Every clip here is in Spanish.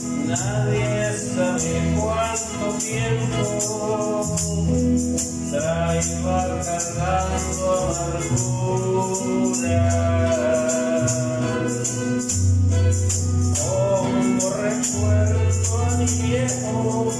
Nadie sabe cuánto tiempo traigo cargando amargura. Como recuerdo a mi viejo.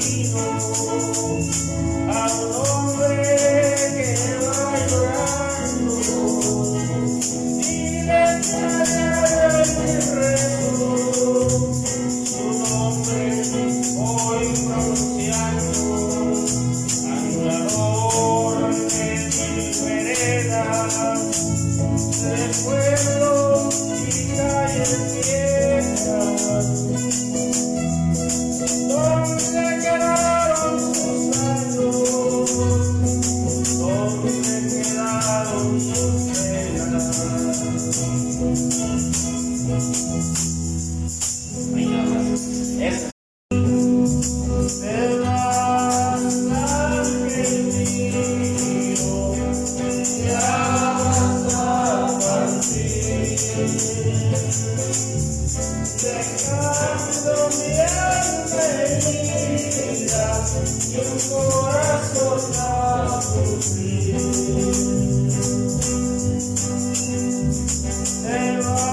camino Hey, Lord.